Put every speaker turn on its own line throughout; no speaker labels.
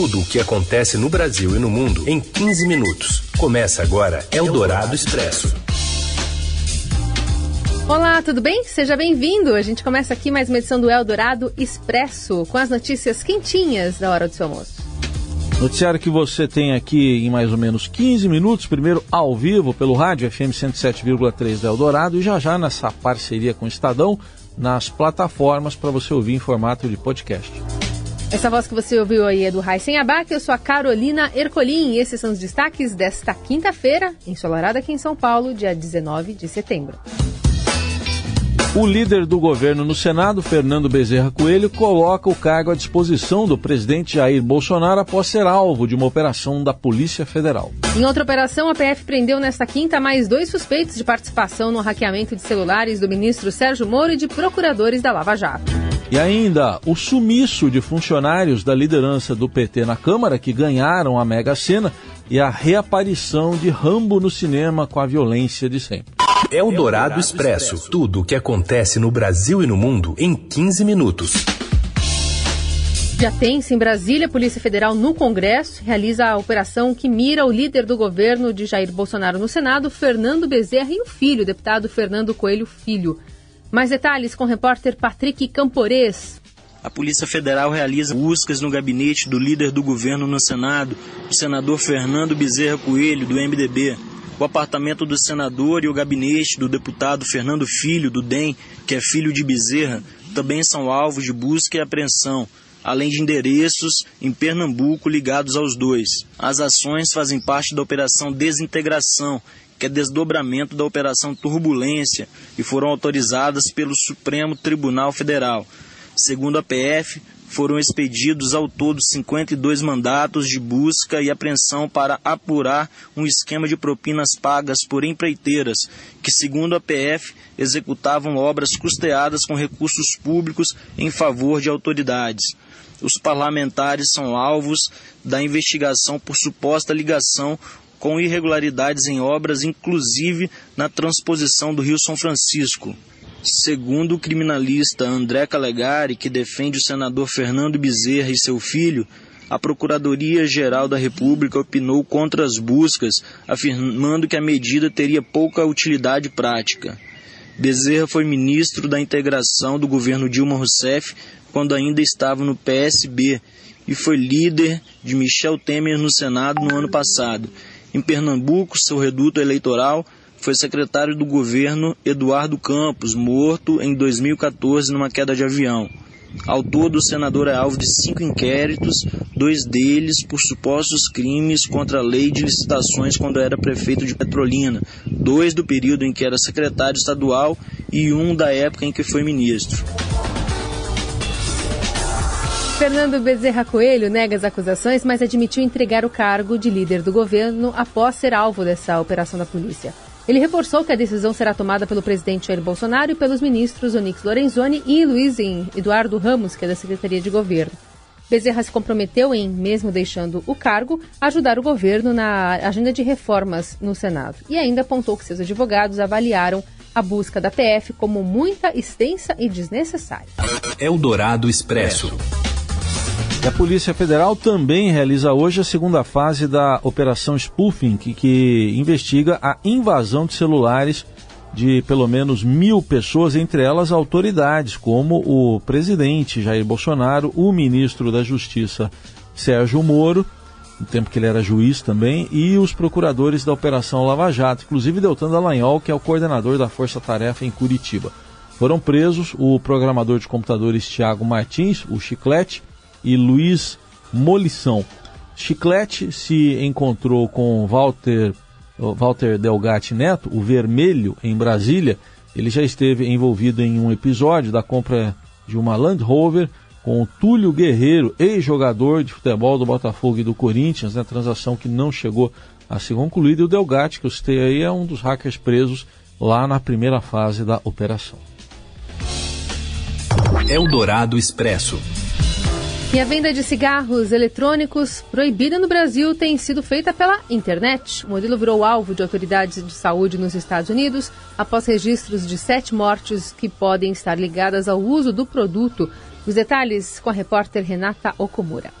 Tudo o que acontece no Brasil e no mundo em 15 minutos. Começa agora Eldorado Expresso.
Olá, tudo bem? Seja bem-vindo. A gente começa aqui mais uma edição do Eldorado Expresso com as notícias quentinhas da hora do seu almoço.
Noticiário que você tem aqui em mais ou menos 15 minutos, primeiro ao vivo pelo rádio FM 107,3 da Eldorado e já já nessa parceria com o Estadão nas plataformas para você ouvir em formato de podcast.
Essa voz que você ouviu aí é do Raíssen Abac, eu sou a Carolina Ercolim e esses são os destaques desta quinta-feira, ensolarada aqui em São Paulo, dia 19 de setembro.
O líder do governo no Senado, Fernando Bezerra Coelho, coloca o cargo à disposição do presidente Jair Bolsonaro após ser alvo de uma operação da Polícia Federal.
Em outra operação, a PF prendeu nesta quinta mais dois suspeitos de participação no hackeamento de celulares do ministro Sérgio Moro e de procuradores da Lava Jato.
E ainda o sumiço de funcionários da liderança do PT na Câmara que ganharam a Mega Sena e a reaparição de Rambo no cinema com a violência de sempre.
É o Dourado Expresso. Tudo o que acontece no Brasil e no mundo em 15 minutos.
Já tensa em Brasília, a Polícia Federal no Congresso realiza a operação que mira o líder do governo de Jair Bolsonaro no Senado, Fernando Bezerra, e o filho, o deputado Fernando Coelho Filho. Mais detalhes com o repórter Patrick Campores.
A Polícia Federal realiza buscas no gabinete do líder do governo no Senado, o senador Fernando Bezerra Coelho, do MDB. O apartamento do senador e o gabinete do deputado Fernando Filho, do DEM, que é filho de Bezerra, também são alvos de busca e apreensão, além de endereços em Pernambuco ligados aos dois. As ações fazem parte da Operação Desintegração, que é desdobramento da Operação Turbulência, e foram autorizadas pelo Supremo Tribunal Federal. Segundo a PF, foram expedidos ao todo 52 mandatos de busca e apreensão para apurar um esquema de propinas pagas por empreiteiras que, segundo a PF, executavam obras custeadas com recursos públicos em favor de autoridades. Os parlamentares são alvos da investigação por suposta ligação com irregularidades em obras, inclusive na transposição do Rio São Francisco. Segundo o criminalista André Calegari, que defende o senador Fernando Bezerra e seu filho, a Procuradoria-Geral da República opinou contra as buscas, afirmando que a medida teria pouca utilidade prática. Bezerra foi ministro da integração do governo Dilma Rousseff quando ainda estava no PSB e foi líder de Michel Temer no Senado no ano passado. Em Pernambuco, seu reduto eleitoral, foi secretário do governo Eduardo Campos, morto em 2014 numa queda de avião. Ao todo, o senador é alvo de cinco inquéritos, dois deles por supostos crimes contra a lei de licitações quando era prefeito de Petrolina, dois do período em que era secretário estadual e um da época em que foi ministro.
Fernando Bezerra Coelho nega as acusações, mas admitiu entregar o cargo de líder do governo após ser alvo dessa operação da polícia. Ele reforçou que a decisão será tomada pelo presidente Jair Bolsonaro e pelos ministros Onix Lorenzoni e Luiz Eduardo Ramos, que é da Secretaria de Governo. Bezerra se comprometeu em, mesmo deixando o cargo, ajudar o governo na agenda de reformas no Senado. E ainda apontou que seus advogados avaliaram a busca da PF como muita extensa e desnecessária.
Eldorado Expresso.
A Polícia Federal também realiza hoje a segunda fase da Operação Spoofing, que, que investiga a invasão de celulares de pelo menos mil pessoas, entre elas autoridades, como o presidente Jair Bolsonaro, o ministro da Justiça Sérgio Moro, no tempo que ele era juiz também, e os procuradores da Operação Lava Jato, inclusive Deltan Dallagnol, que é o coordenador da Força Tarefa em Curitiba. Foram presos o programador de computadores Tiago Martins, o Chiclete, e Luiz Molição. Chiclete se encontrou com Walter, Walter Delgatti Neto, o Vermelho, em Brasília. Ele já esteve envolvido em um episódio da compra de uma Land Rover com o Túlio Guerreiro, ex-jogador de futebol do Botafogo e do Corinthians, né, transação que não chegou a ser concluída. E o Delgatti, que eu citei aí, é um dos hackers presos lá na primeira fase da operação.
Eldorado Expresso.
E a venda de cigarros eletrônicos proibida no Brasil tem sido feita pela internet. O modelo virou alvo de autoridades de saúde nos Estados Unidos após registros de sete mortes que podem estar ligadas ao uso do produto. Os detalhes com a repórter Renata Okumura.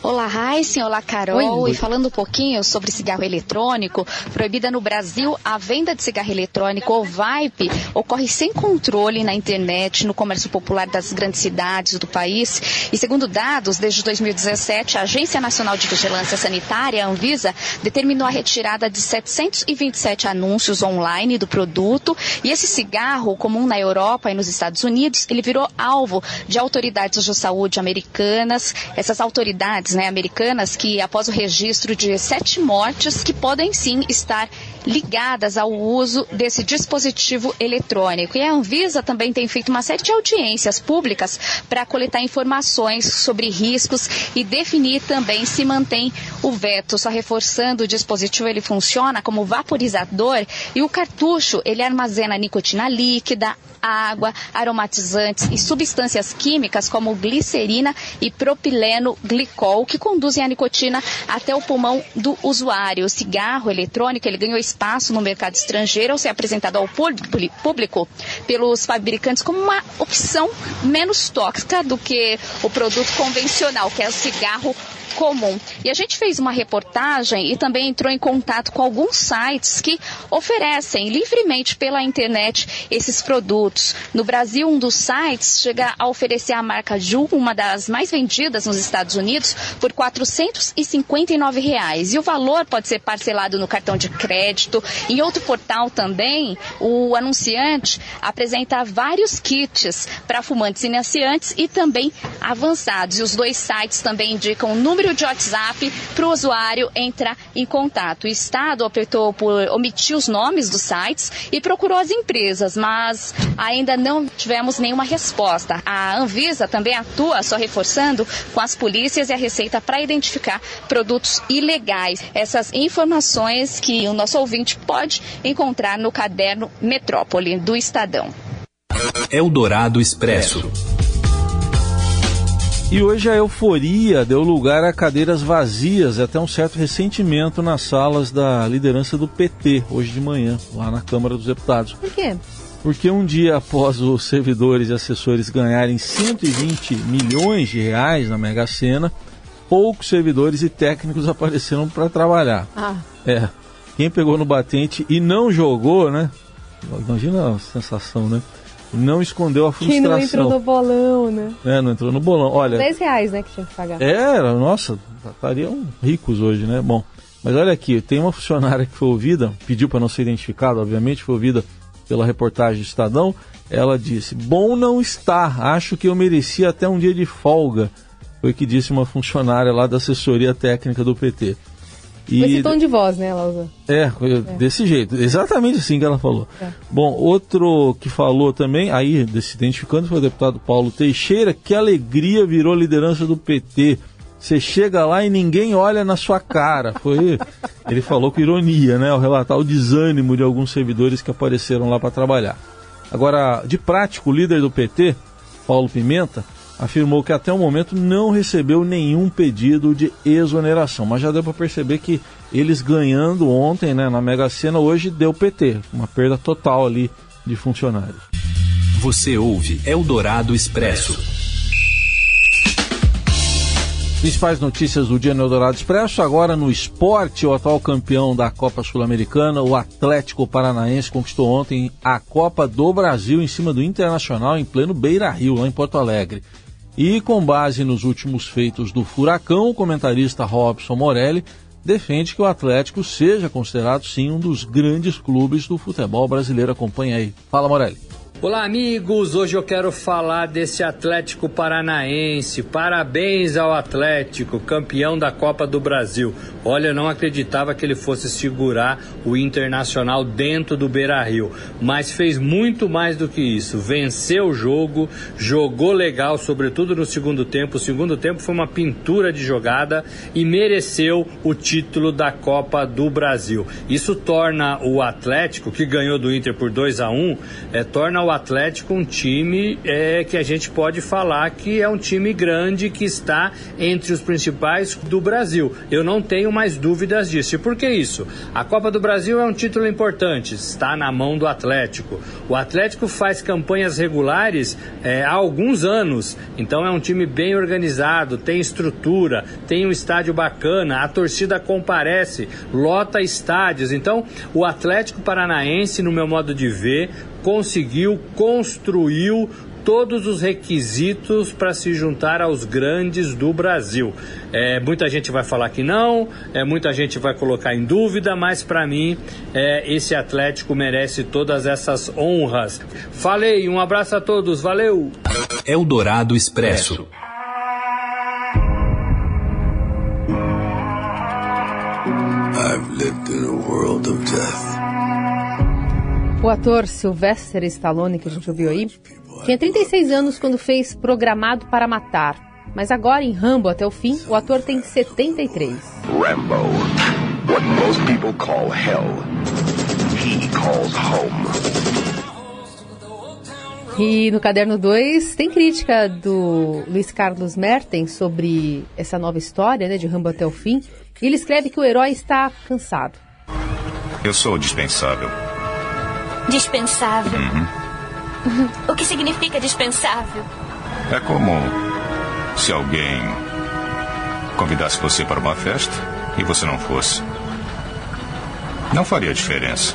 Olá, Raíssen. Olá, Carol. Oi. E falando um pouquinho sobre cigarro eletrônico, proibida no Brasil, a venda de cigarro eletrônico ou vape ocorre sem controle na internet, no comércio popular das grandes cidades do país. E segundo dados, desde 2017, a Agência Nacional de Vigilância Sanitária, a Anvisa, determinou a retirada de 727 anúncios online do produto. E esse cigarro, comum na Europa e nos Estados Unidos, ele virou alvo de autoridades de saúde americanas. Essas autoridades né, americanas que, após o registro de sete mortes, que podem sim estar ligadas ao uso desse dispositivo eletrônico. E a Anvisa também tem feito uma série de audiências públicas para coletar informações sobre riscos e definir também se mantém o veto. Só reforçando, o dispositivo ele funciona como vaporizador e o cartucho ele armazena nicotina líquida, água, aromatizantes e substâncias químicas como glicerina e propileno glicol que conduzem a nicotina até o pulmão do usuário. O cigarro eletrônico ele ganhou espaço no mercado estrangeiro ao ser apresentado ao público pelos fabricantes como uma opção menos tóxica do que o produto convencional, que é o cigarro comum. E a gente fez uma reportagem e também entrou em contato com alguns sites que oferecem livremente pela internet esses produtos. No Brasil, um dos sites chega a oferecer a marca Ju, uma das mais vendidas nos Estados Unidos, por 459 reais. E o valor pode ser parcelado no cartão de crédito. Em outro portal também, o anunciante apresenta vários kits para fumantes iniciantes e também avançados. E os dois sites também indicam o número número de WhatsApp para o usuário entrar em contato. O Estado optou por omitir os nomes dos sites e procurou as empresas, mas ainda não tivemos nenhuma resposta. A Anvisa também atua, só reforçando, com as polícias e a Receita para identificar produtos ilegais. Essas informações que o nosso ouvinte pode encontrar no caderno Metrópole do Estadão.
Eldorado Expresso.
E hoje a euforia deu lugar a cadeiras vazias e até um certo ressentimento nas salas da liderança do PT, hoje de manhã, lá na Câmara dos Deputados.
Por quê?
Porque um dia após os servidores e assessores ganharem 120 milhões de reais na Mega Sena, poucos servidores e técnicos apareceram para trabalhar.
Ah.
É. Quem pegou no batente e não jogou, né? Imagina a sensação, né? Não escondeu a frustração.
Que não entrou no bolão, né?
É, não entrou no bolão. Olha,
10 reais, né, que tinha que pagar.
Era, nossa, estariam ricos hoje, né? Bom, mas olha aqui, tem uma funcionária que foi ouvida, pediu para não ser identificada, obviamente, foi ouvida pela reportagem do Estadão. Ela disse: Bom não está, acho que eu merecia até um dia de folga. Foi o que disse uma funcionária lá da assessoria técnica do PT.
E... Esse tom de voz, né, Lausa?
É, é, desse jeito, exatamente assim que ela falou. É. Bom, outro que falou também, aí se identificando, foi o deputado Paulo Teixeira, que alegria virou liderança do PT. Você chega lá e ninguém olha na sua cara. Foi, ele falou com ironia, né, ao relatar o desânimo de alguns servidores que apareceram lá para trabalhar. Agora, de prático, o líder do PT, Paulo Pimenta, afirmou que até o momento não recebeu nenhum pedido de exoneração, mas já deu para perceber que eles ganhando ontem né, na Mega Sena, hoje deu PT, uma perda total ali de funcionários.
Você ouve Eldorado Expresso.
Principais notícias do dia no Eldorado Expresso. Agora no esporte, o atual campeão da Copa Sul-Americana, o Atlético Paranaense, conquistou ontem a Copa do Brasil em cima do Internacional em pleno Beira Rio, lá em Porto Alegre. E com base nos últimos feitos do Furacão, o comentarista Robson Morelli defende que o Atlético seja considerado sim um dos grandes clubes do futebol brasileiro. Acompanha aí. Fala, Morelli.
Olá, amigos! Hoje eu quero falar desse Atlético Paranaense. Parabéns ao Atlético, campeão da Copa do Brasil. Olha, eu não acreditava que ele fosse segurar o Internacional dentro do Beira Rio, mas fez muito mais do que isso. Venceu o jogo, jogou legal, sobretudo no segundo tempo. O segundo tempo foi uma pintura de jogada e mereceu o título da Copa do Brasil. Isso torna o Atlético, que ganhou do Inter por 2 a 1 é, torna o o Atlético um time é, que a gente pode falar que é um time grande que está entre os principais do Brasil. Eu não tenho mais dúvidas disso. E por que isso? A Copa do Brasil é um título importante, está na mão do Atlético. O Atlético faz campanhas regulares é, há alguns anos, então é um time bem organizado, tem estrutura, tem um estádio bacana, a torcida comparece, lota estádios. Então, o Atlético Paranaense, no meu modo de ver, conseguiu, construiu todos os requisitos para se juntar aos grandes do Brasil. É, muita gente vai falar que não, é, muita gente vai colocar em dúvida, mas para mim é, esse Atlético merece todas essas honras. Falei, um abraço a todos, valeu!
Eldorado Expresso.
I've lived in a world of death. O ator Sylvester Stallone, que a gente ouviu aí, tinha 36 anos quando fez Programado para Matar. Mas agora, em Rambo até o fim, o ator tem 73. Rambo. What most people call hell, he calls home. E no caderno 2 tem crítica do Luiz Carlos Mertens sobre essa nova história, né, de Rambo até o fim. E ele escreve que o herói está cansado.
Eu sou dispensável.
Dispensável. Uhum. O que significa dispensável?
É como se alguém convidasse você para uma festa e você não fosse. Não faria diferença.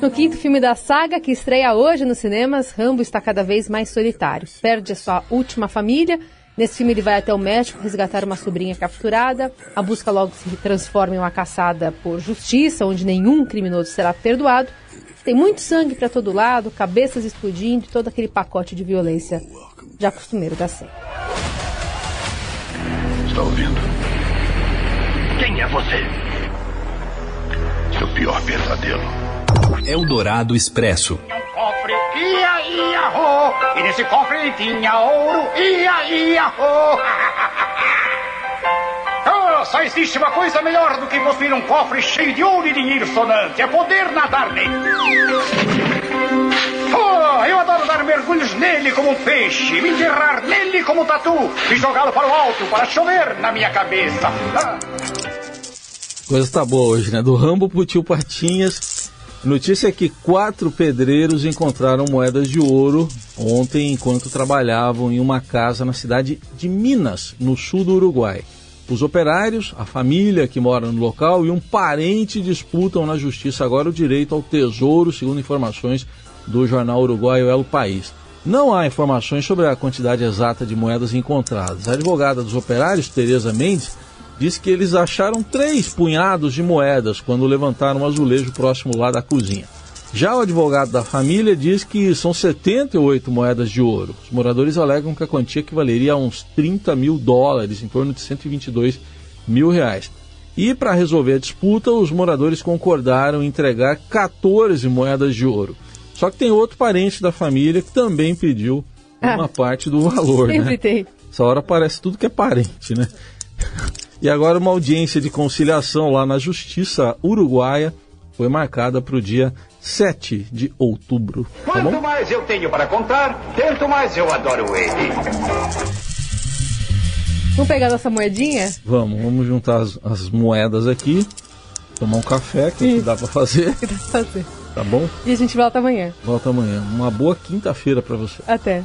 No quinto filme da saga, que estreia hoje nos cinemas, Rambo está cada vez mais solitário. Perde a sua última família. Nesse filme, ele vai até o México resgatar uma sobrinha capturada. A busca logo se transforma em uma caçada por justiça, onde nenhum criminoso será perdoado. Tem muito sangue para todo lado, cabeças explodindo, todo aquele pacote de violência já costumeiro da série.
Está ouvindo? Quem é você? Seu pior pesadelo.
Eldorado Expresso.
Um cofre, ia, ia, ho. E nesse cofre tinha ouro, ia, ia, ho. Oh, só existe uma coisa melhor do que possuir um cofre cheio de ouro e dinheiro sonante. É poder nadar nele. Oh, eu adoro dar mergulhos nele como um peixe, me enterrar nele como um tatu e jogá-lo para o alto para chover na minha cabeça. Ah.
Coisa tá boa hoje, né? Do Rambo pro tio Patinhas Notícia é que quatro pedreiros encontraram moedas de ouro ontem enquanto trabalhavam em uma casa na cidade de Minas, no sul do Uruguai. Os operários, a família que mora no local e um parente disputam na justiça agora o direito ao tesouro, segundo informações do jornal uruguaio El País. Não há informações sobre a quantidade exata de moedas encontradas. A advogada dos operários, Tereza Mendes, disse que eles acharam três punhados de moedas quando levantaram um azulejo próximo lá da cozinha. Já o advogado da família diz que são 78 moedas de ouro. Os moradores alegam que a quantia equivaleria a uns 30 mil dólares, em torno de 122 mil reais. E para resolver a disputa, os moradores concordaram em entregar 14 moedas de ouro. Só que tem outro parente da família que também pediu uma ah, parte do valor. Sempre né? tem. Essa hora parece tudo que é parente, né? E agora uma audiência de conciliação lá na Justiça Uruguaia foi marcada para o dia 7 de outubro.
Tá Quanto bom? mais eu tenho para contar, tanto mais eu adoro ele.
Vamos pegar nossa moedinha?
Vamos, vamos juntar as, as moedas aqui, tomar um café, que, é que dá para fazer. Que dá pra fazer. Tá bom?
E a gente volta amanhã.
Volta amanhã. Uma boa quinta-feira para você.
Até.